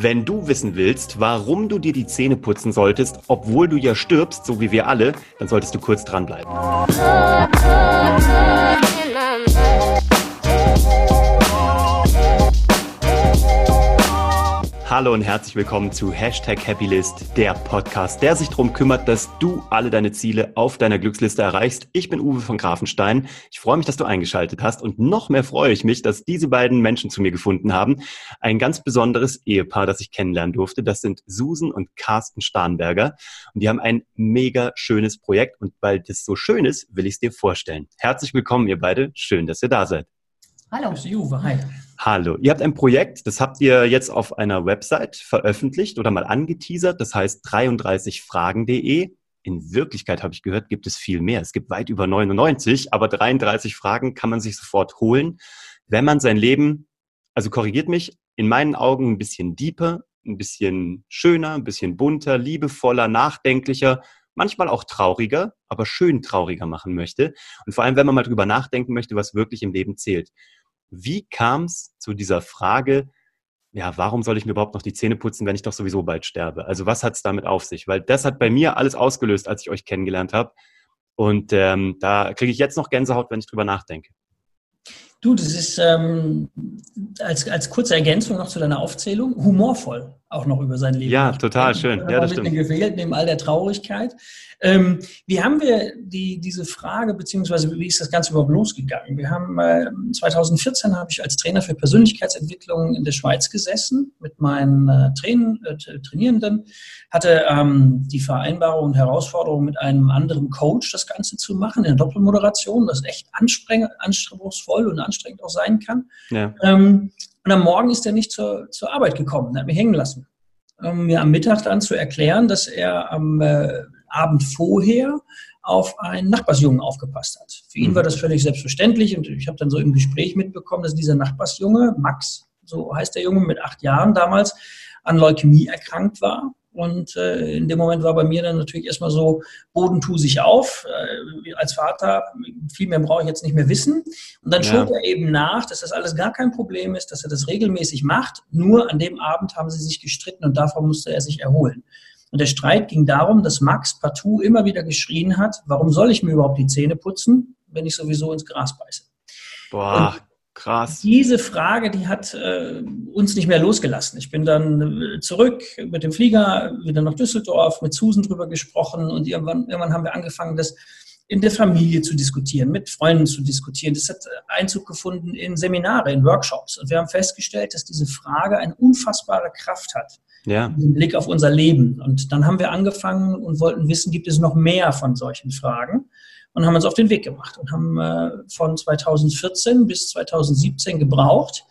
Wenn du wissen willst, warum du dir die Zähne putzen solltest, obwohl du ja stirbst, so wie wir alle, dann solltest du kurz dranbleiben. Hallo und herzlich willkommen zu Hashtag Happylist, der Podcast, der sich darum kümmert, dass du alle deine Ziele auf deiner Glücksliste erreichst. Ich bin Uwe von Grafenstein. Ich freue mich, dass du eingeschaltet hast und noch mehr freue ich mich, dass diese beiden Menschen zu mir gefunden haben. Ein ganz besonderes Ehepaar, das ich kennenlernen durfte. Das sind Susan und Carsten Starnberger und die haben ein mega schönes Projekt und weil das so schön ist, will ich es dir vorstellen. Herzlich willkommen, ihr beide. Schön, dass ihr da seid. Hallo. Uwe, hi. Hallo. Ihr habt ein Projekt, das habt ihr jetzt auf einer Website veröffentlicht oder mal angeteasert. Das heißt 33fragen.de. In Wirklichkeit habe ich gehört, gibt es viel mehr. Es gibt weit über 99, aber 33 Fragen kann man sich sofort holen, wenn man sein Leben, also korrigiert mich, in meinen Augen ein bisschen deeper, ein bisschen schöner, ein bisschen bunter, liebevoller, nachdenklicher, manchmal auch trauriger, aber schön trauriger machen möchte. Und vor allem, wenn man mal drüber nachdenken möchte, was wirklich im Leben zählt. Wie kam es zu dieser Frage, ja, warum soll ich mir überhaupt noch die Zähne putzen, wenn ich doch sowieso bald sterbe? Also was hat es damit auf sich? Weil das hat bei mir alles ausgelöst, als ich euch kennengelernt habe. Und ähm, da kriege ich jetzt noch Gänsehaut, wenn ich drüber nachdenke. Du, das ist ähm, als, als kurze Ergänzung noch zu deiner Aufzählung humorvoll auch noch über sein Leben. Ja, total schön. Ja, das stimmt. gefehlt, neben all der Traurigkeit. Ähm, wie haben wir die, diese Frage, beziehungsweise wie ist das Ganze überhaupt losgegangen? Wir haben äh, 2014 habe ich als Trainer für Persönlichkeitsentwicklung in der Schweiz gesessen mit meinen äh, Train, äh, Trainierenden, hatte ähm, die Vereinbarung und Herausforderung mit einem anderen Coach das Ganze zu machen in der Doppelmoderation, das echt anspruchsvoll und anstrengend auch sein kann. Ja. Ähm, und am Morgen ist er nicht zur, zur Arbeit gekommen, er hat mich hängen lassen. Um mir am Mittag dann zu erklären, dass er am äh, Abend vorher auf einen Nachbarsjungen aufgepasst hat. Für ihn war das völlig selbstverständlich und ich habe dann so im Gespräch mitbekommen, dass dieser Nachbarsjunge, Max, so heißt der Junge mit acht Jahren damals, an Leukämie erkrankt war und äh, in dem Moment war bei mir dann natürlich erstmal so, Boden tu sich auf. Äh, als Vater, viel mehr brauche ich jetzt nicht mehr wissen. Und dann ja. schob er eben nach, dass das alles gar kein Problem ist, dass er das regelmäßig macht. Nur an dem Abend haben sie sich gestritten und davon musste er sich erholen. Und der Streit ging darum, dass Max partout immer wieder geschrien hat, warum soll ich mir überhaupt die Zähne putzen, wenn ich sowieso ins Gras beiße? Boah, Krass. Diese Frage, die hat äh, uns nicht mehr losgelassen. Ich bin dann äh, zurück mit dem Flieger wieder nach Düsseldorf, mit Susan drüber gesprochen und irgendwann, irgendwann haben wir angefangen, das in der Familie zu diskutieren, mit Freunden zu diskutieren. Das hat äh, Einzug gefunden in Seminare, in Workshops. Und wir haben festgestellt, dass diese Frage eine unfassbare Kraft hat. Ja. Im Blick auf unser Leben. Und dann haben wir angefangen und wollten wissen, gibt es noch mehr von solchen Fragen? Und haben uns auf den Weg gemacht und haben äh, von 2014 bis 2017 gebraucht,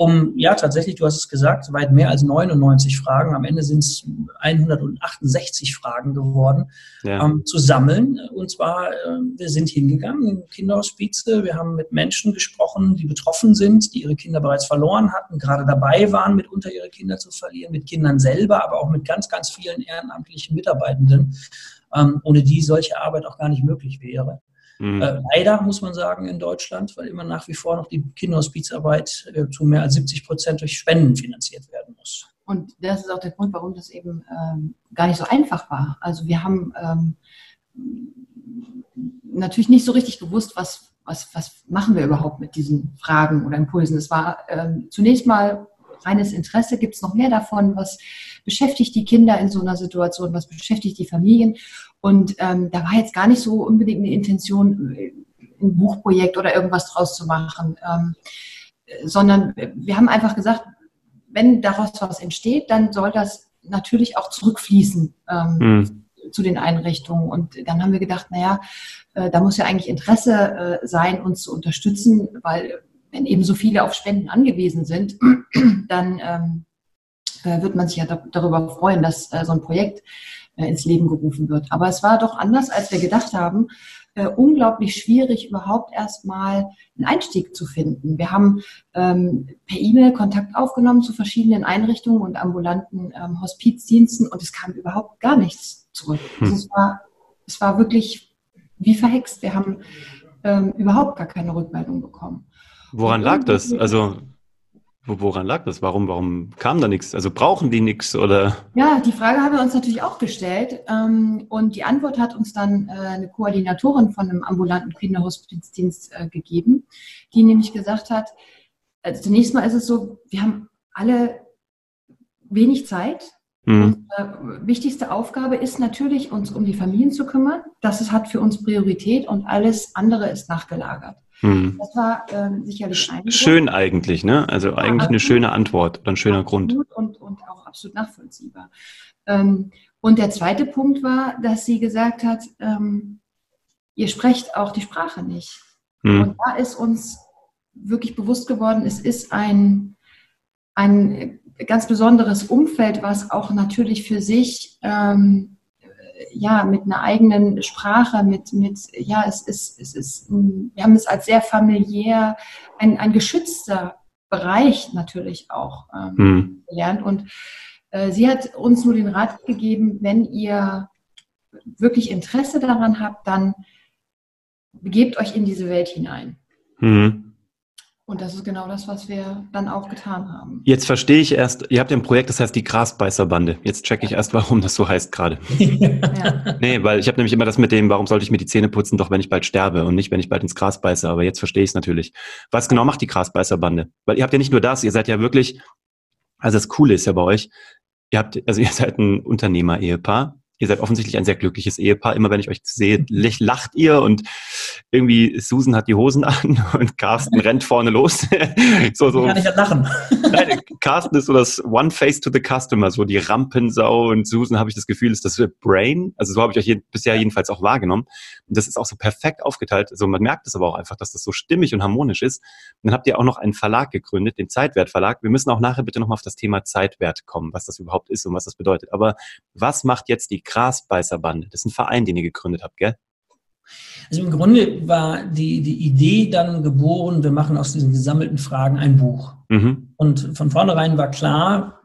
um, ja, tatsächlich, du hast es gesagt, weit mehr als 99 Fragen, am Ende sind es 168 Fragen geworden, ja. ähm, zu sammeln. Und zwar, äh, wir sind hingegangen in Kinderhospize, wir haben mit Menschen gesprochen, die betroffen sind, die ihre Kinder bereits verloren hatten, gerade dabei waren, mitunter ihre Kinder zu verlieren, mit Kindern selber, aber auch mit ganz, ganz vielen ehrenamtlichen Mitarbeitenden ähm, ohne die solche Arbeit auch gar nicht möglich wäre. Mhm. Äh, leider muss man sagen in Deutschland, weil immer nach wie vor noch die Kinderhospizarbeit äh, zu mehr als 70 Prozent durch Spenden finanziert werden muss. Und das ist auch der Grund, warum das eben ähm, gar nicht so einfach war. Also wir haben ähm, natürlich nicht so richtig gewusst, was, was, was machen wir überhaupt mit diesen Fragen oder Impulsen. Es war ähm, zunächst mal reines Interesse. Gibt es noch mehr davon? Was beschäftigt die Kinder in so einer Situation? Was beschäftigt die Familien? Und ähm, da war jetzt gar nicht so unbedingt eine Intention, äh, ein Buchprojekt oder irgendwas draus zu machen, ähm, sondern wir haben einfach gesagt, wenn daraus was entsteht, dann soll das natürlich auch zurückfließen ähm, mhm. zu den Einrichtungen. Und dann haben wir gedacht, naja, äh, da muss ja eigentlich Interesse äh, sein, uns zu unterstützen, weil wenn eben so viele auf Spenden angewiesen sind, dann ähm, äh, wird man sich ja da, darüber freuen, dass äh, so ein Projekt äh, ins Leben gerufen wird. Aber es war doch anders, als wir gedacht haben. Äh, unglaublich schwierig, überhaupt erstmal einen Einstieg zu finden. Wir haben ähm, per E-Mail Kontakt aufgenommen zu verschiedenen Einrichtungen und ambulanten ähm, Hospizdiensten und es kam überhaupt gar nichts zurück. Hm. Also es, war, es war wirklich wie verhext. Wir haben ähm, überhaupt gar keine Rückmeldung bekommen. Woran lag das? Also Woran lag das? Warum, warum kam da nichts? Also brauchen die nichts oder? Ja, die Frage haben wir uns natürlich auch gestellt. Ähm, und die Antwort hat uns dann äh, eine Koordinatorin von einem ambulanten Kinderhospizdienst äh, gegeben, die nämlich gesagt hat, also zunächst mal ist es so, wir haben alle wenig Zeit. Mhm. Unsere wichtigste Aufgabe ist natürlich, uns um die Familien zu kümmern. Das hat für uns Priorität und alles andere ist nachgelagert. Hm. Das war ähm, sicherlich ein Schön Grund. eigentlich, ne? Also ja, eigentlich eine schöne Antwort oder ein schöner Grund. Und, und auch absolut nachvollziehbar. Ähm, und der zweite Punkt war, dass sie gesagt hat, ähm, ihr sprecht auch die Sprache nicht. Hm. Und da ist uns wirklich bewusst geworden, es ist ein, ein ganz besonderes Umfeld, was auch natürlich für sich ähm, ja, mit einer eigenen Sprache, mit, mit, ja, es ist, es ist, wir haben es als sehr familiär, ein, ein geschützter Bereich natürlich auch ähm, hm. gelernt. Und äh, sie hat uns nur den Rat gegeben, wenn ihr wirklich Interesse daran habt, dann begebt euch in diese Welt hinein. Hm. Und das ist genau das, was wir dann auch getan haben. Jetzt verstehe ich erst, ihr habt ja ein Projekt, das heißt die Grasbeißerbande. Jetzt checke ich erst, warum das so heißt gerade. ja. Nee, weil ich habe nämlich immer das mit dem, warum sollte ich mir die Zähne putzen, doch wenn ich bald sterbe und nicht, wenn ich bald ins Gras beiße. Aber jetzt verstehe ich es natürlich. Was genau macht die Grasbeißerbande? Weil ihr habt ja nicht nur das, ihr seid ja wirklich, also das Coole ist ja bei euch, ihr habt, also ihr seid ein Unternehmer-Ehepaar, ihr seid offensichtlich ein sehr glückliches Ehepaar. Immer wenn ich euch sehe, lacht ihr und irgendwie Susan hat die Hosen an und Carsten rennt vorne los. so, so. Ich kann nicht lachen. Nein, Carsten ist so das One Face to the Customer, so die Rampensau und Susan habe ich das Gefühl, ist das Brain. Also so habe ich euch je, bisher jedenfalls auch wahrgenommen. Und das ist auch so perfekt aufgeteilt. Also man merkt es aber auch einfach, dass das so stimmig und harmonisch ist. Und dann habt ihr auch noch einen Verlag gegründet, den Zeitwert Verlag. Wir müssen auch nachher bitte nochmal auf das Thema Zeitwert kommen, was das überhaupt ist und was das bedeutet. Aber was macht jetzt die Grasbeißerbande. Das ist ein Verein, den ihr gegründet habt, gell? Also im Grunde war die, die Idee dann geboren, wir machen aus diesen gesammelten Fragen ein Buch. Mhm. Und von vornherein war klar,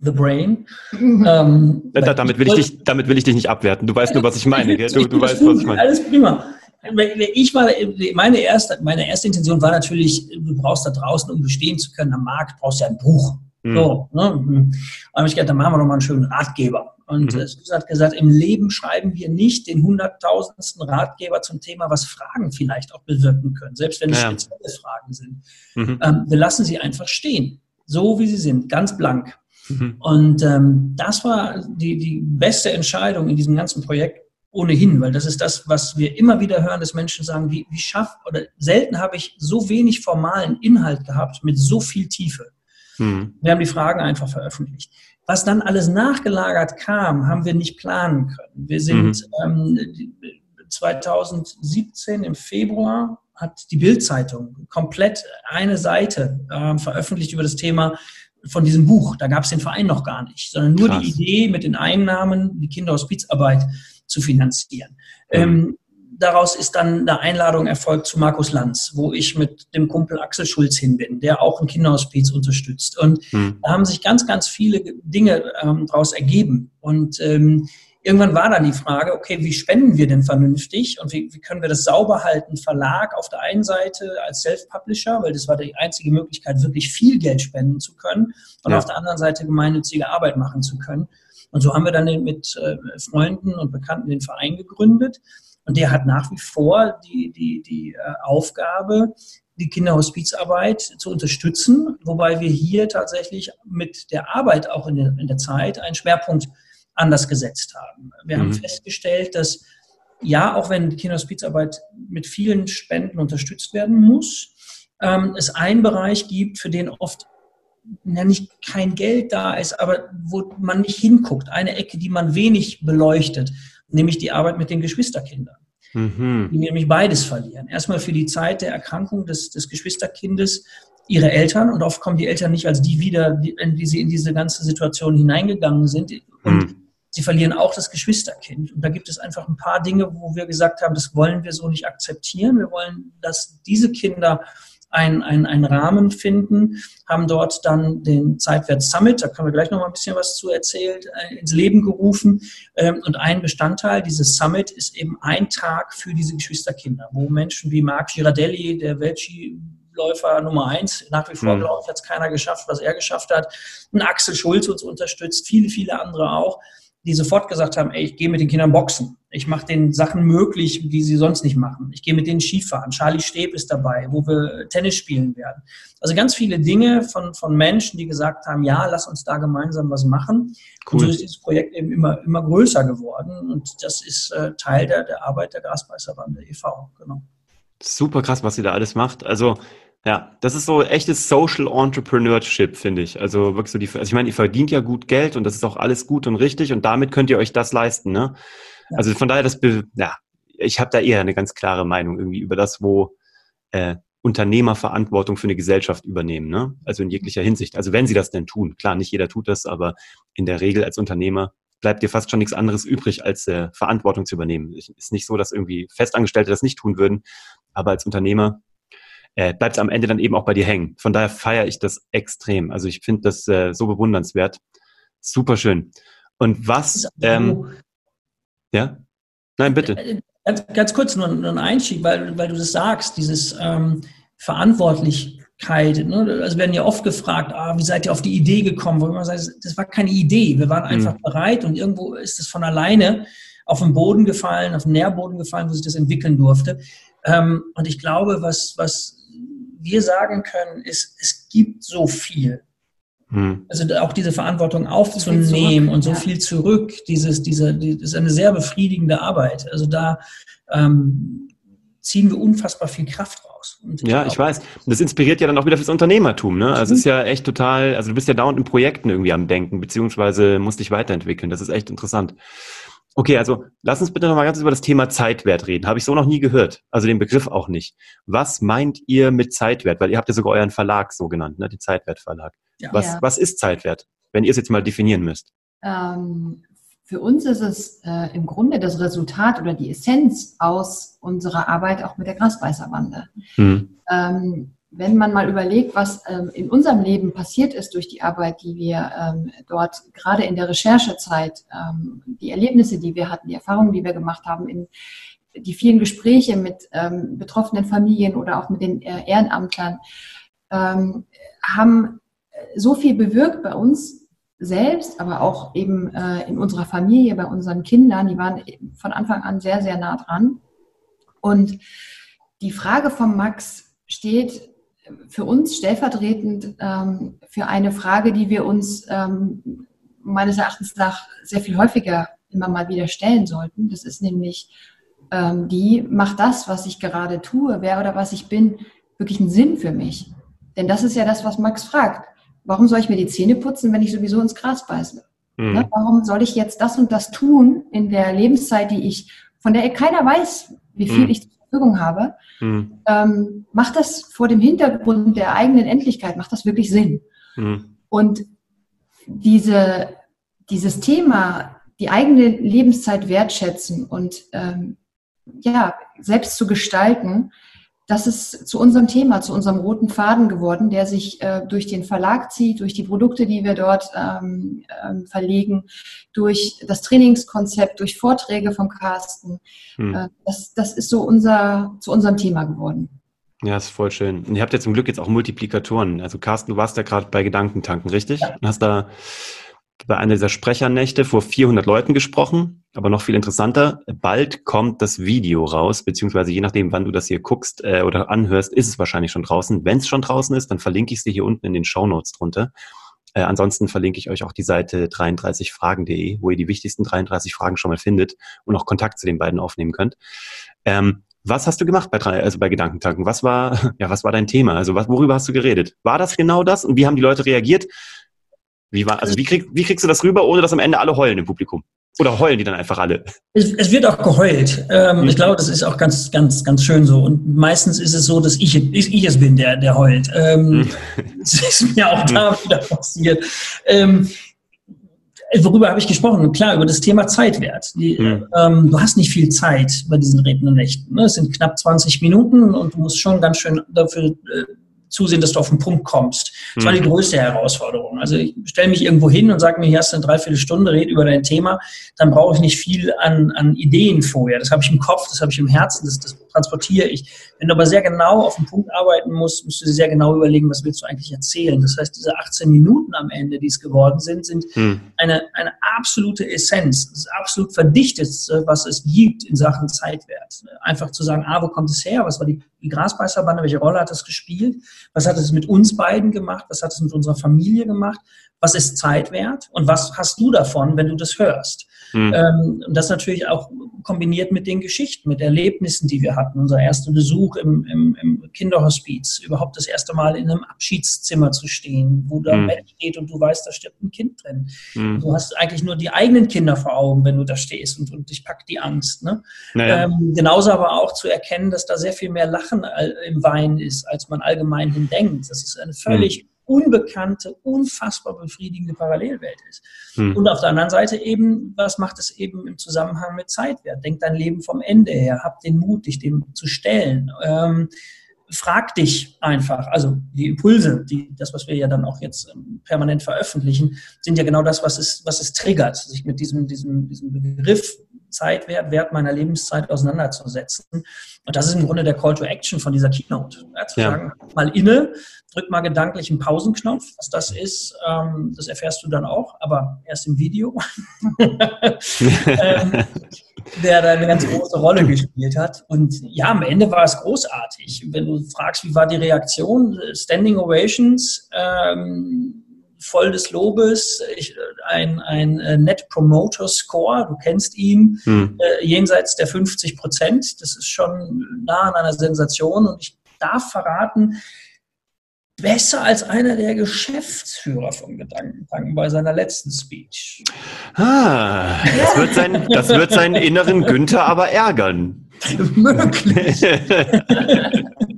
The Brain. Mhm. Ähm, damit, will ich dich, damit will ich dich nicht abwerten. Du weißt nur, was ich meine. Gell? Du, du weißt, was ich meine. Alles prima. Ich war, meine erste, meine erste Intention war natürlich, du brauchst da draußen, um bestehen zu können am Markt, brauchst du ja ein Buch. Mhm. So, ne? Habe ich gedacht, dann machen wir noch mal einen schönen Ratgeber. Und mhm. Susan hat gesagt, im Leben schreiben wir nicht den hunderttausendsten Ratgeber zum Thema, was Fragen vielleicht auch bewirken können, selbst wenn es ja. spezielle Fragen sind. Mhm. Ähm, wir lassen sie einfach stehen, so wie sie sind, ganz blank. Mhm. Und ähm, das war die, die beste Entscheidung in diesem ganzen Projekt ohnehin, weil das ist das, was wir immer wieder hören, dass Menschen sagen, wie, wie schafft, oder selten habe ich so wenig formalen Inhalt gehabt mit so viel Tiefe. Mhm. Wir haben die Fragen einfach veröffentlicht. Was dann alles nachgelagert kam, haben wir nicht planen können. Wir sind mhm. ähm, 2017 im Februar hat die Bildzeitung komplett eine Seite äh, veröffentlicht über das Thema von diesem Buch. Da gab es den Verein noch gar nicht, sondern nur Krass. die Idee, mit den Einnahmen die Kinderhospizarbeit zu finanzieren. Mhm. Ähm, daraus ist dann eine Einladung erfolgt zu Markus Lanz, wo ich mit dem Kumpel Axel Schulz hin bin, der auch ein Kinderhospiz unterstützt. Und hm. da haben sich ganz, ganz viele Dinge ähm, daraus ergeben. Und ähm, irgendwann war dann die Frage, okay, wie spenden wir denn vernünftig und wie, wie können wir das sauber halten? Verlag auf der einen Seite als Self-Publisher, weil das war die einzige Möglichkeit, wirklich viel Geld spenden zu können und ja. auf der anderen Seite gemeinnützige Arbeit machen zu können. Und so haben wir dann mit äh, Freunden und Bekannten den Verein gegründet. Und der hat nach wie vor die, die, die äh, Aufgabe, die Kinderhospizarbeit zu unterstützen, wobei wir hier tatsächlich mit der Arbeit auch in der, in der Zeit einen Schwerpunkt anders gesetzt haben. Wir mhm. haben festgestellt, dass ja, auch wenn Kinderhospizarbeit mit vielen Spenden unterstützt werden muss, ähm, es einen Bereich gibt, für den oft ja, nicht kein Geld da ist, aber wo man nicht hinguckt, eine Ecke, die man wenig beleuchtet nämlich die Arbeit mit den Geschwisterkindern. Mhm. Die nämlich beides verlieren. Erstmal für die Zeit der Erkrankung des, des Geschwisterkindes ihre Eltern und oft kommen die Eltern nicht als die wieder, die, die sie in diese ganze Situation hineingegangen sind. Und mhm. sie verlieren auch das Geschwisterkind. Und da gibt es einfach ein paar Dinge, wo wir gesagt haben, das wollen wir so nicht akzeptieren. Wir wollen, dass diese Kinder einen, einen, einen Rahmen finden, haben dort dann den Zeitwert Summit, da können wir gleich noch mal ein bisschen was zu erzählen, äh, ins Leben gerufen. Ähm, und ein Bestandteil dieses Summit ist eben ein Tag für diese Geschwisterkinder, wo Menschen wie Marc Girardelli, der Weltski Läufer Nummer eins. Nach wie vor, Mhm. glaube ich, hat es keiner geschafft, was er geschafft hat. Ein Axel Schulz uns unterstützt, viele, viele andere auch, die sofort gesagt haben, ey, ich gehe mit den Kindern boxen. Ich mache den Sachen möglich, die sie sonst nicht machen. Ich gehe mit denen Skifahren. Charlie Steb ist dabei, wo wir Tennis spielen werden. Also ganz viele Dinge von, von Menschen, die gesagt haben, ja, lass uns da gemeinsam was machen. Und so Cool. ist dieses Projekt eben immer, immer größer geworden. Und das ist äh, Teil der, der Arbeit der Grasbeißerbande e.V. Genau. Super krass, was ihr da alles macht. Also, ja, das ist so echtes Social Entrepreneurship, finde ich. Also wirklich so die, also ich meine, ihr verdient ja gut Geld und das ist auch alles gut und richtig und damit könnt ihr euch das leisten, ne? Ja. Also von daher, das, ja, ich habe da eher eine ganz klare Meinung irgendwie über das, wo äh, Unternehmer Verantwortung für eine Gesellschaft übernehmen, ne? Also in jeglicher Hinsicht. Also wenn sie das denn tun. Klar, nicht jeder tut das, aber in der Regel als Unternehmer bleibt dir fast schon nichts anderes übrig, als äh, Verantwortung zu übernehmen. Es ist nicht so, dass irgendwie Festangestellte das nicht tun würden, aber als Unternehmer äh, bleibt es am Ende dann eben auch bei dir hängen. Von daher feiere ich das extrem. Also ich finde das äh, so bewundernswert. Super schön. Und was, ähm, ja? Nein, bitte. Äh, Ganz, ganz kurz nur ein Einstieg, weil, weil du das sagst, dieses ähm, Verantwortlichkeit. Ne? Also werden ja oft gefragt, ah, wie seid ihr auf die Idee gekommen? Wo immer sage, das war keine Idee. Wir waren einfach Mhm. bereit und irgendwo ist es von alleine auf den Boden gefallen, auf den Nährboden gefallen, wo sich das entwickeln durfte. Ähm, und ich glaube, was, was wir sagen können, ist, es gibt so viel. Hm. Also auch diese Verantwortung aufzunehmen zurück, und so ja. viel zurück, dieses, diese, die, das ist eine sehr befriedigende Arbeit. Also da ähm, ziehen wir unfassbar viel Kraft raus. Und Ja, ich weiß. Und das inspiriert ja dann auch wieder fürs Unternehmertum, ne? Also es ist ja echt total, also du bist ja dauernd in Projekten irgendwie am Denken, beziehungsweise musst dich weiterentwickeln. Das ist echt interessant. Okay, also lass uns bitte nochmal ganz über das Thema Zeitwert reden. Habe ich so noch nie gehört. Also den Begriff auch nicht. Was meint ihr mit Zeitwert? Weil ihr habt ja sogar euren Verlag so genannt, ne? Den Zeitwertverlag. Ja. Was, Ja. was ist Zeitwert? Wenn ihr es jetzt mal definieren müsst. Ähm, für uns ist es äh, im Grunde das Resultat oder die Essenz aus unserer Arbeit auch mit der Grasbeißerbande. Hm. Ähm, wenn man mal überlegt, was ähm, in unserem Leben passiert ist durch die Arbeit, die wir ähm, dort gerade in der Recherchezeit, ähm, die Erlebnisse, die wir hatten, die Erfahrungen, die wir gemacht haben, in die vielen Gespräche mit ähm, betroffenen Familien oder auch mit den äh, Ehrenamtlern, ähm, haben so viel bewirkt bei uns selbst, aber auch eben äh, in unserer Familie, bei unseren Kindern. Die waren von Anfang an sehr, sehr nah dran. Und die Frage von Max steht für uns stellvertretend ähm, für eine Frage, die wir uns ähm, meines Erachtens nach sehr viel häufiger immer mal wieder stellen sollten. Das ist nämlich ähm, die, macht das, was ich gerade tue, wer oder was ich bin, wirklich einen Sinn für mich? Denn das ist ja das, was Max fragt. Warum soll ich mir die Zähne putzen, wenn ich sowieso ins Gras beiße? Hm. Ne? Warum soll ich jetzt das und das tun in der Lebenszeit, die ich, von der keiner weiß, wie viel Mhm. ich Verfügung habe? Hm. Ähm, macht das vor dem Hintergrund der eigenen Endlichkeit, macht das wirklich Sinn? Hm. Und diese, dieses Thema, die eigene Lebenszeit wertschätzen und ähm, ja, selbst zu gestalten, das ist zu unserem Thema, zu unserem roten Faden geworden, der sich äh, durch den Verlag zieht, durch die Produkte, die wir dort ähm, ähm, verlegen, durch das Trainingskonzept, durch Vorträge vom Carsten. Hm. Äh, das, das ist so unser, zu unserem Thema geworden. Ja, ist voll schön. Und ihr habt ja zum Glück jetzt auch Multiplikatoren. Also Carsten, du warst ja gerade bei Gedankentanken, richtig? Und hast da bei einer dieser Sprechernächte vor 400 Leuten gesprochen. Aber noch viel interessanter, bald kommt das Video raus, beziehungsweise je nachdem, wann du das hier guckst äh, oder anhörst, ist es wahrscheinlich schon draußen. Wenn es schon draußen ist, dann verlinke ich dir hier unten in den Show Notes drunter. Äh, ansonsten verlinke ich euch auch die Seite 33fragen.de, wo ihr die wichtigsten 33 Fragen schon mal findet und auch Kontakt zu den beiden aufnehmen könnt. Ähm, was hast du gemacht bei, also bei Gedankentanken? Was war, ja, was war dein Thema? Also was, worüber hast du geredet? War das genau das? Und wie haben die Leute reagiert? Wie war, also wie, krieg, wie kriegst du das rüber, ohne dass am Ende alle heulen im Publikum? Oder heulen die dann einfach alle? Es, es wird auch geheult. Ähm, Mhm. Ich glaube, das ist auch ganz, ganz, ganz schön so. Und meistens ist es so, dass ich, ich, ich es bin, der, der heult. Ähm, Mhm. Das ist mir auch da wieder passiert. Ähm, worüber habe ich gesprochen? Klar, über das Thema Zeitwert. Die, Mhm. ähm, du hast nicht viel Zeit bei diesen Redenden Nächten. Ne? Es sind knapp 20 Minuten und du musst schon ganz schön dafür äh, zusehen, dass du auf den Punkt kommst. Das war die hm. größte Herausforderung. Also ich stelle mich irgendwo hin und sage mir, hier hast du eine Dreiviertelstunde, red über dein Thema, dann brauche ich nicht viel an, an Ideen vorher. Das habe ich im Kopf, das habe ich im Herzen, das, das transportiere ich. Wenn du aber sehr genau auf den Punkt arbeiten musst, musst du dir sehr genau überlegen, was willst du eigentlich erzählen. Das heißt, diese 18 Minuten am Ende, die es geworden sind, sind hm. eine, eine absolute Essenz, das absolut verdichtetste, was es gibt in Sachen Zeitwert. Einfach zu sagen, ah, wo kommt es her? Was war die, die Grasbeißerbande? Welche Rolle hat das gespielt? Was hat es mit uns beiden gemacht? Was hat es mit unserer Familie gemacht? Was ist Zeitwert? Und was hast du davon, wenn du das hörst? Mhm. Ähm, das natürlich auch kombiniert mit den Geschichten, mit Erlebnissen, die wir hatten. Unser erster Besuch im, im, im Kinderhospiz, überhaupt das erste Mal in einem Abschiedszimmer zu stehen, wo da ein mhm. Bett steht und du weißt, da stirbt ein Kind drin. Mhm. Du hast eigentlich nur die eigenen Kinder vor Augen, wenn du da stehst und, und dich packt die Angst. Ne? Naja. Ähm, genauso aber auch zu erkennen, dass da sehr viel mehr Lachen im Wein ist, als man allgemein hin denkt. Das ist eine völlig mhm unbekannte, unfassbar befriedigende Parallelwelt ist. Hm. Und auf der anderen Seite eben, was macht es eben im Zusammenhang mit Zeitwert? Denk dein Leben vom Ende her, hab den Mut, dich dem zu stellen. Ähm, frag dich einfach, also die Impulse, die, das, was wir ja dann auch jetzt ähm, permanent veröffentlichen, sind ja genau das, was es, was es triggert, sich mit diesem, diesem, diesem Begriff Zeitwert, Wert meiner Lebenszeit auseinanderzusetzen. Und das ist im Grunde der Call to Action von dieser Keynote. Ja, zu ja. sagen, mal inne, drück mal gedanklich einen Pausenknopf. Was das ist, ähm, das erfährst du dann auch, aber erst im Video, ähm, der da eine ganz große Rolle gespielt hat. Und ja, am Ende war es großartig. Wenn du fragst, wie war die Reaktion, Standing Ovations, ähm, voll des Lobes, ich, ein, ein äh, Net Promoter Score, du kennst ihn, hm. äh, jenseits der 50 Prozent. Das ist schon nah an einer Sensation und ich darf verraten, besser als einer der Geschäftsführer von Gedankentanken bei seiner letzten Speech. Ah, das wird, sein, das wird seinen inneren Günther aber ärgern. Möglich.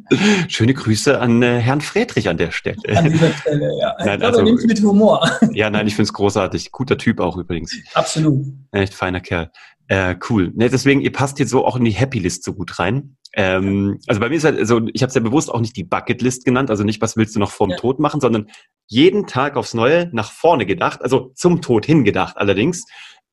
Schöne Grüße an äh, Herrn Friedrich an der Stelle. An dieser Stelle, ja. Nein, ich also, nimmt mit Humor. Ja, nein, ich finde es großartig. Guter Typ auch übrigens. Absolut. Echt feiner Kerl. Äh, cool. Ne, deswegen, ihr passt jetzt so auch in die Happy List so gut rein. Ähm, also bei mir ist halt, also ich habe es ja bewusst auch nicht die Bucketlist genannt, also nicht, was willst du noch vorm ja. Tod machen, sondern jeden Tag aufs Neue nach vorne gedacht, also zum Tod hingedacht allerdings.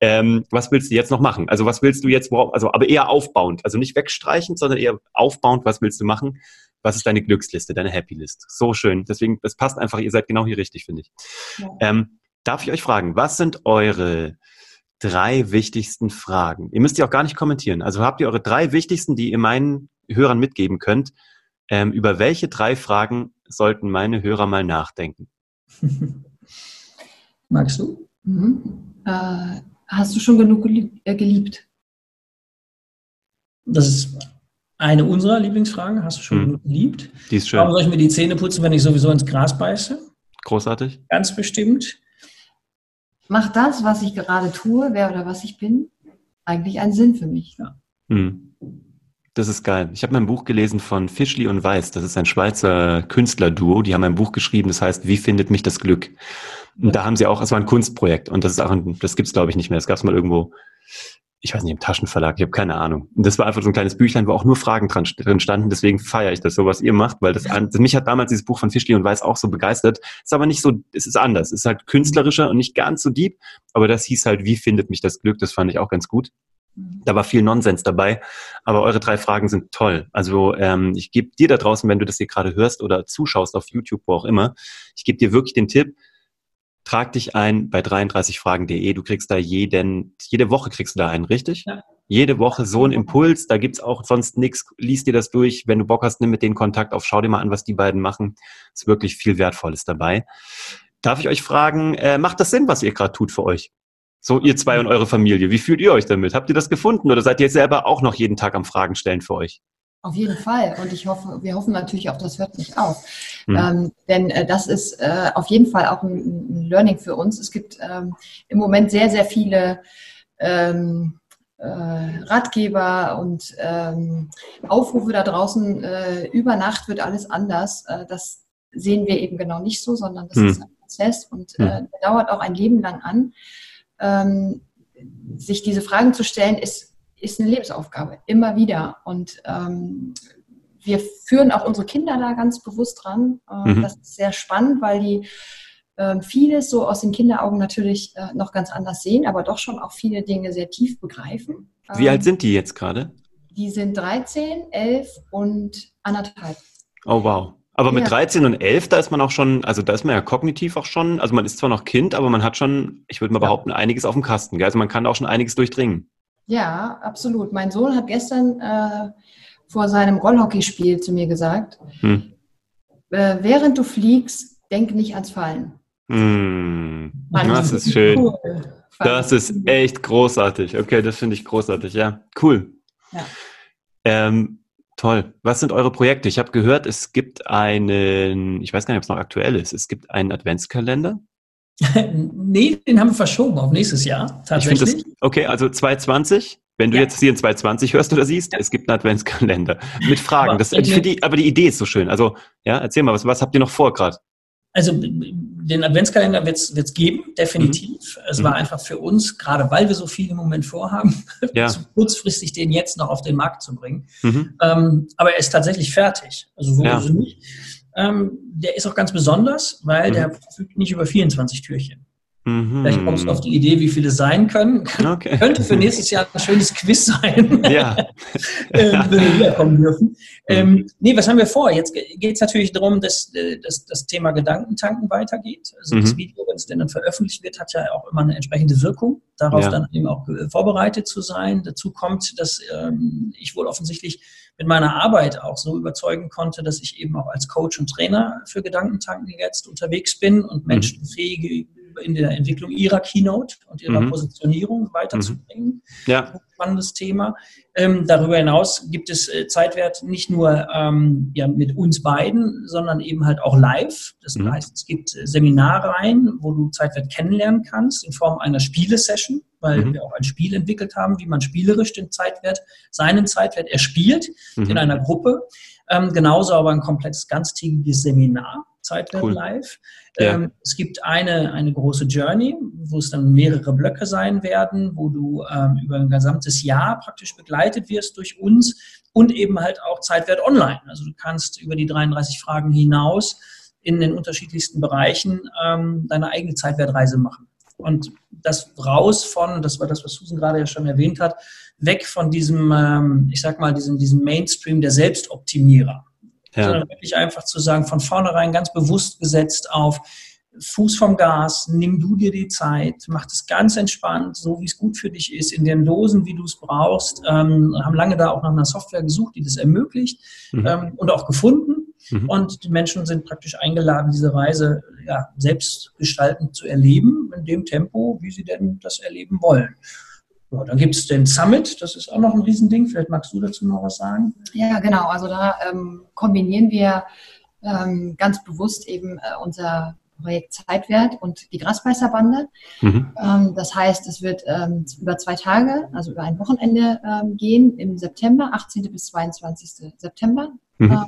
Ähm, was willst du jetzt noch machen? Also was willst du jetzt, also aber eher aufbauend, also nicht wegstreichend, sondern eher aufbauend, was willst du machen? Was ist deine Glücksliste, deine Happy List? So schön. Deswegen, das passt einfach, ihr seid genau hier richtig, finde ich. Ja. Ähm, darf ich euch fragen, was sind eure drei wichtigsten Fragen? Ihr müsst die auch gar nicht kommentieren. Also habt ihr eure drei wichtigsten, die ihr meinen Hörern mitgeben könnt? Ähm, über welche drei Fragen sollten meine Hörer mal nachdenken? Magst du? Mhm. Äh, hast du schon genug äh, geliebt? Das ist eine unserer Lieblingsfragen. Hast du schon hm. geliebt? Die ist schön. Warum soll ich mir die Zähne putzen, wenn ich sowieso ins Gras beiße? Großartig. Ganz bestimmt. Macht das, was ich gerade tue, wer oder was ich bin, eigentlich einen Sinn für mich? Ja. Hm. Das ist geil. Ich habe mein Buch gelesen von Fischli und Weiß. Das ist ein Schweizer Künstlerduo. Die haben ein Buch geschrieben, das heißt, Wie findet mich das Glück? Und da haben sie auch, es war ein Kunstprojekt und das ist auch ein, das gibt's glaube ich nicht mehr. Das gab's mal irgendwo ich weiß nicht, im Taschenverlag, ich habe keine Ahnung. Und das war einfach so ein kleines Büchlein, wo auch nur Fragen dran, drin standen. Deswegen feiere ich das, so was ihr macht, weil das, das mich hat damals dieses Buch von Fischli und Weiß auch so begeistert. Ist aber nicht so, es ist anders. Es ist halt künstlerischer und nicht ganz so deep. Aber das hieß halt, wie findet mich das Glück? Das fand ich auch ganz gut. Mhm. Da war viel Nonsens dabei, aber eure drei Fragen sind toll. Also ähm, ich gebe dir da draußen, wenn du das hier gerade hörst oder zuschaust auf YouTube, wo auch immer, ich gebe dir wirklich den Tipp, trag dich ein bei 33fragen.de. Du kriegst da jeden, jede Woche kriegst du da einen, richtig? Ja. Jede Woche so ein Impuls, da gibt's auch sonst nichts. Lies dir das durch. Wenn du Bock hast, nimm mit denen Kontakt auf. Schau dir mal an, was die beiden machen. Ist wirklich viel Wertvolles dabei. Darf ich euch fragen, äh, macht das Sinn, was ihr gerade tut für euch? So, ihr zwei und eure Familie. Wie fühlt ihr euch damit? Habt ihr das gefunden oder seid ihr selber auch noch jeden Tag am Fragen stellen für euch? Auf jeden Fall. Und ich hoffe, wir hoffen natürlich auch, das hört nicht auf. Mhm. Ähm, denn äh, das ist äh, auf jeden Fall auch ein, ein, Learning für uns. Es gibt ähm, im Moment sehr, sehr viele ähm, äh, Ratgeber und ähm, Aufrufe da draußen. Äh, über Nacht wird alles anders. Äh, das sehen wir eben genau nicht so, sondern das mhm. ist ein Prozess und mhm. der dauert auch ein Leben lang an. Ähm, sich diese Fragen zu stellen, ist ist eine Lebensaufgabe, immer wieder. Und ähm, wir führen auch unsere Kinder da ganz bewusst dran. Äh, mhm. Das ist sehr spannend, weil die äh, vieles so aus den Kinderaugen natürlich äh, noch ganz anders sehen, aber doch schon auch viele Dinge sehr tief begreifen. Wie ähm, alt sind die jetzt gerade? Die sind 13, 11 und anderthalb. Oh wow. Aber mit ja. 13 und 11, da ist man auch schon, also da ist man ja kognitiv auch schon, also man ist zwar noch Kind, aber man hat schon, ich würde mal behaupten, einiges auf dem Kasten. Gell? Also man kann auch schon einiges durchdringen. Ja, absolut. Mein Sohn hat gestern äh, vor seinem Rollhockeyspiel zu mir gesagt, hm. äh, während du fliegst, denk nicht ans Fallen. Hm. Das ist schön. Cool. Das ist echt großartig. Okay, das finde ich großartig. Ja, cool. Ja. Ähm, Toll. Was sind eure Projekte? Ich habe gehört, es gibt einen, ich weiß gar nicht, ob es noch aktuell ist, es gibt einen Adventskalender. nee, den haben wir verschoben auf nächstes Jahr, tatsächlich. Das, okay, also 2020, wenn du ja. jetzt hier in 2020 hörst oder siehst, ja. es gibt einen Adventskalender mit Fragen. Aber, das, ich die, aber die Idee ist so schön. Also, ja, erzähl mal, was, was habt ihr noch vor gerade? Also den Adventskalender wird es geben, definitiv. Mhm. Es war mhm. einfach für uns, gerade weil wir so viel im Moment vorhaben, ja. zu kurzfristig den jetzt noch auf den Markt zu bringen. Mhm. Ähm, aber er ist tatsächlich fertig. Also so ja. nicht. Ähm, der ist auch ganz besonders, weil der mhm. verfügt nicht über 24 Türchen. Mhm. Vielleicht kommst du auf die Idee, wie viele sein können. Okay. Könnte für nächstes Jahr ein schönes Quiz sein. Ja. ähm, wenn wir wiederkommen dürfen. Mhm. Ähm, nee, was haben wir vor? Jetzt geht es natürlich darum, dass, äh, dass das Thema Gedankentanken weitergeht. Also mhm. das Video, wenn es denn dann veröffentlicht wird, hat ja auch immer eine entsprechende Wirkung, darauf ja. dann eben auch äh, vorbereitet zu sein. Dazu kommt, dass ähm, ich wohl offensichtlich mit meiner Arbeit auch so überzeugen konnte, dass ich eben auch als Coach und Trainer für Gedankentanken jetzt unterwegs bin und mhm. Menschen fähige in der Entwicklung ihrer Keynote und ihrer mhm. Positionierung weiterzubringen. Mhm. Ja. Spannendes Thema. Ähm, darüber hinaus gibt es äh, Zeitwert nicht nur ähm, ja, mit uns beiden, sondern eben halt auch live. Das mhm. heißt, es gibt äh, Seminarreihen, wo du Zeitwert kennenlernen kannst in Form einer Spielesession, weil mhm. wir auch ein Spiel entwickelt haben, wie man spielerisch den Zeitwert, seinen Zeitwert erspielt in mhm. einer Gruppe. Ähm, genauso aber ein komplettes ganztägiges Seminar Zeitwert cool. live. Ja. Ähm, es gibt eine, eine große Journey, wo es dann mehrere Blöcke sein werden, wo du ähm, über ein gesamtes Jahr praktisch begleitet wirst durch uns und eben halt auch Zeitwert online. Also du kannst über die 33 Fragen hinaus in den unterschiedlichsten Bereichen ähm, deine eigene Zeitwertreise machen. Und das raus von, das war das, was Susan gerade ja schon erwähnt hat, weg von diesem, ähm, ich sag mal, diesem, diesem Mainstream der Selbstoptimierer ja. sondern wirklich einfach zu sagen, von vornherein ganz bewusst gesetzt auf Fuß vom Gas, nimm du dir die Zeit, mach das ganz entspannt, so wie es gut für dich ist, in den Dosen, wie du es brauchst. Ähm, haben lange da auch nach einer Software gesucht, die das ermöglicht mhm. ähm, und auch gefunden. Mhm. Und die Menschen sind praktisch eingeladen, diese Reise ja, selbst gestaltend zu erleben, in dem Tempo, wie sie denn das erleben wollen. Ja, dann gibt es den Summit, das ist auch noch ein Riesending. Vielleicht magst du dazu noch was sagen. Ja, genau. Also da ähm, kombinieren wir ähm, ganz bewusst eben äh, unser Projekt Zeitwert und die Grasbeißerbande. Mhm. Ähm, das heißt, es wird ähm, über zwei Tage, also über ein Wochenende ähm, gehen im September, 18. bis 22. September. Mhm.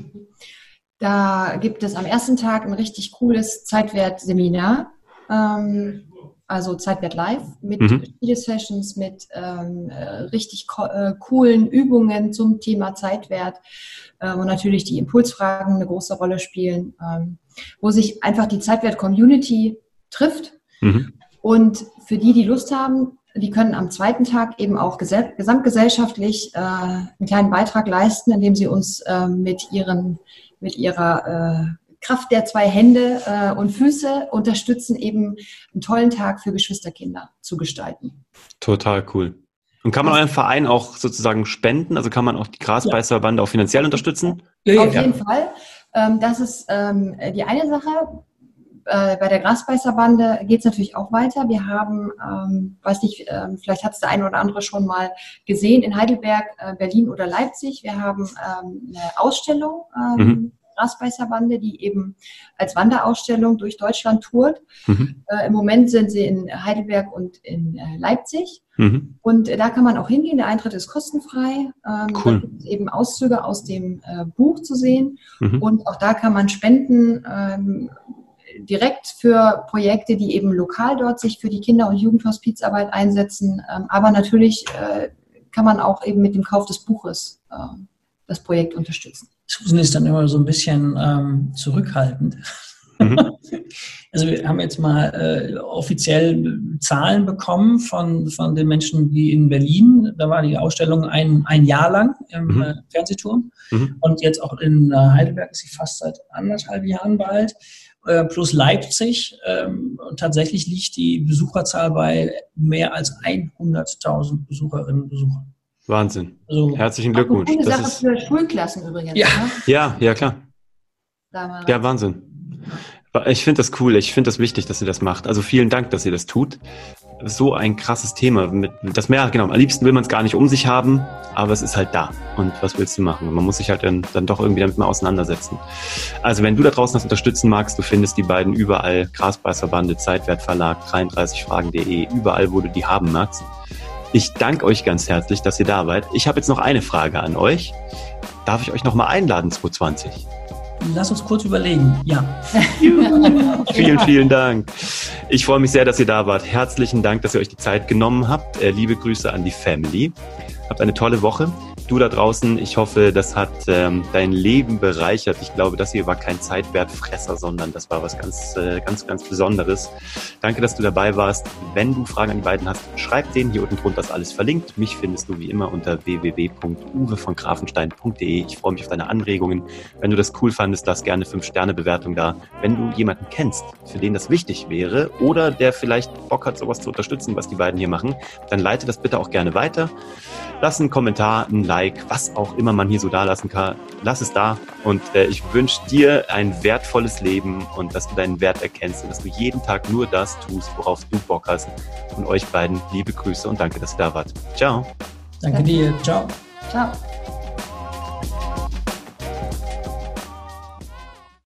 Da gibt es am ersten Tag ein richtig cooles Zeitwert-Seminar. Ähm, also Zeitwert Live mit mhm. Video-Sessions, mit ähm, äh, richtig äh, coolen Übungen zum Thema Zeitwert äh, und natürlich die Impulsfragen eine große Rolle spielen, ähm, wo sich einfach die Zeitwert-Community trifft. Mhm. Und für die, die Lust haben, die können am zweiten Tag eben auch gesamtgesellschaftlich äh, einen kleinen Beitrag leisten, indem sie uns äh, mit ihren mit ihrer äh, Kraft der zwei Hände äh, und Füße unterstützen, eben einen tollen Tag für Geschwisterkinder zu gestalten. Total cool. Und kann man euren Verein auch sozusagen spenden? Also kann man auch die Grasbeißerbande ja. auch finanziell unterstützen? Ja, Auf jeden Fall. Ähm, das ist ähm, die eine Sache. Äh, bei der Grasbeißerbande geht es natürlich auch weiter. Wir haben, ähm, weiß nicht, äh, vielleicht hat es der eine oder andere schon mal gesehen, in Heidelberg, äh, Berlin oder Leipzig. Wir haben ähm, eine Ausstellung ähm, mhm. Grasbeißerbande, die eben als Wanderausstellung durch Deutschland tourt. Mhm. Äh, Im Moment sind sie in Heidelberg und in äh, Leipzig. Mhm. Und äh, da kann man auch hingehen. Der Eintritt ist kostenfrei. Ähm, cool. Da gibt es eben Auszüge aus dem äh, Buch zu sehen. Mhm. Und auch da kann man spenden. Ähm, direkt für Projekte, die eben lokal dort sich für die Kinder- und Jugendhospizarbeit einsetzen. Ähm, aber natürlich äh, kann man auch eben mit dem Kauf des Buches äh, das Projekt unterstützen. Susan ist dann immer so ein bisschen ähm, zurückhaltend. Mhm. Also wir haben jetzt mal äh, offiziell Zahlen bekommen von, von den Menschen, die in Berlin, da war die Ausstellung ein, ein Jahr lang im mhm. äh, Fernsehturm mhm. und jetzt auch in äh, Heidelberg ist sie fast seit anderthalb Jahren bald, äh, plus Leipzig ähm, und tatsächlich liegt die Besucherzahl bei mehr als 100.000 Besucherinnen und Besuchern. Wahnsinn. Also, Herzlichen Glückwunsch. Eine Sache ist, für Schulklassen übrigens. Ja, ne? ja, ja, klar. Ja, Wahnsinn. Ich finde das cool. Ich finde das wichtig, dass ihr das macht. Also vielen Dank, dass ihr das tut. So ein krasses Thema. Mit, das mehr, genau. Am liebsten will man es gar nicht um sich haben, aber es ist halt da. Und was willst du machen? Man muss sich halt dann, dann doch irgendwie damit mal auseinandersetzen. Also wenn du da draußen das unterstützen magst, du findest die beiden überall. Grasbeißerbande, Zeitwertverlag, 33fragen.de, überall, wo du die haben magst. Ich danke euch ganz herzlich, dass ihr da seid. Ich habe jetzt noch eine Frage an euch. Darf ich euch noch mal einladen 2020? Lass uns kurz überlegen. Ja. vielen, vielen Dank. Ich freue mich sehr, dass ihr da wart. Herzlichen Dank, dass ihr euch die Zeit genommen habt. Äh, liebe Grüße an die Family. Habt eine tolle Woche du da draußen, ich hoffe, das hat ähm, dein Leben bereichert. Ich glaube, das hier war kein Zeitwertfresser, sondern das war was ganz, äh, ganz, ganz Besonderes. Danke, dass du dabei warst. Wenn du Fragen an die beiden hast, schreib denen. Hier unten drunter ist alles verlinkt. Mich findest du wie immer unter www.uwe Ich freue mich auf deine Anregungen. Wenn du das cool fandest, lass gerne 5-Sterne-Bewertung da. Wenn du jemanden kennst, für den das wichtig wäre oder der vielleicht Bock hat, sowas zu unterstützen, was die beiden hier machen, dann leite das bitte auch gerne weiter. Lass einen Kommentar, ein Like, was auch immer man hier so da lassen kann. Lass es da. Und äh, ich wünsche dir ein wertvolles Leben und dass du deinen Wert erkennst und dass du jeden Tag nur das tust, worauf du Bock hast. Und euch beiden liebe Grüße und danke, dass ihr da wart. Ciao. Danke dir. Ciao. Ciao.